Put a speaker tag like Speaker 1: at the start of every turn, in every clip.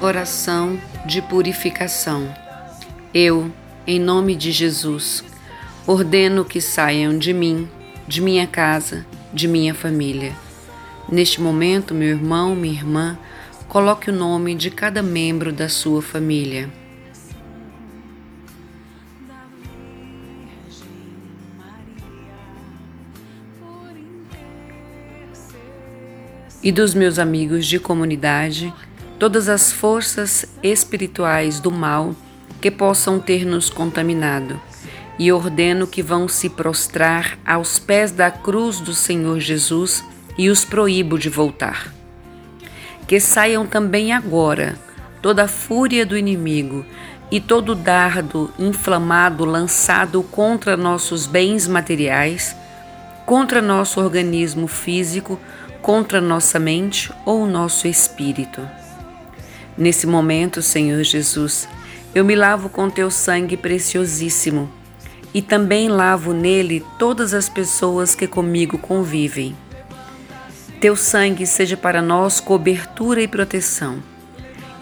Speaker 1: Oração de purificação. Eu, em nome de Jesus, ordeno que saiam de mim, de minha casa, de minha família. Neste momento, meu irmão, minha irmã, coloque o nome de cada membro da sua família. E dos meus amigos de comunidade, todas as forças espirituais do mal que possam ter nos contaminado, e ordeno que vão se prostrar aos pés da cruz do Senhor Jesus e os proíbo de voltar. Que saiam também agora toda a fúria do inimigo e todo dardo inflamado lançado contra nossos bens materiais, contra nosso organismo físico, contra nossa mente ou nosso espírito. Nesse momento, Senhor Jesus, eu me lavo com teu sangue preciosíssimo e também lavo nele todas as pessoas que comigo convivem. Teu sangue seja para nós cobertura e proteção,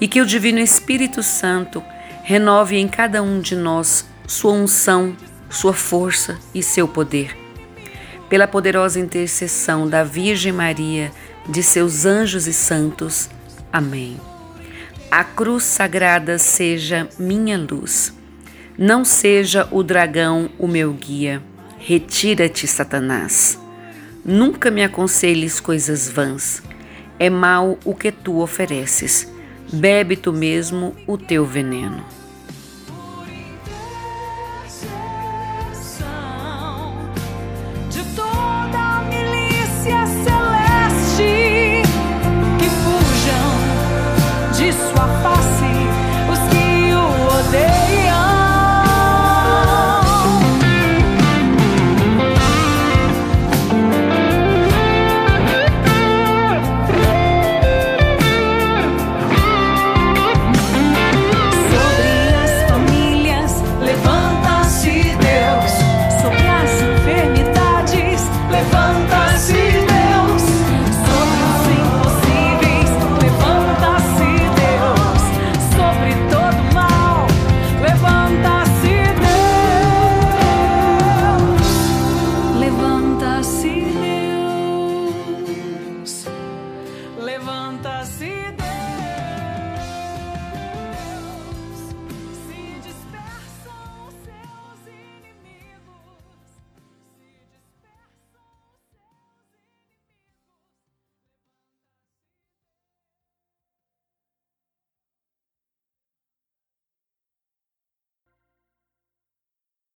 Speaker 1: e que o Divino Espírito Santo renove em cada um de nós sua unção, sua força e seu poder. Pela poderosa intercessão da Virgem Maria, de seus anjos e santos. Amém. A cruz sagrada seja minha luz. Não seja o dragão o meu guia. Retira-te, Satanás. Nunca me aconselhes coisas vãs. É mal o que tu ofereces. Bebe tu mesmo o teu veneno.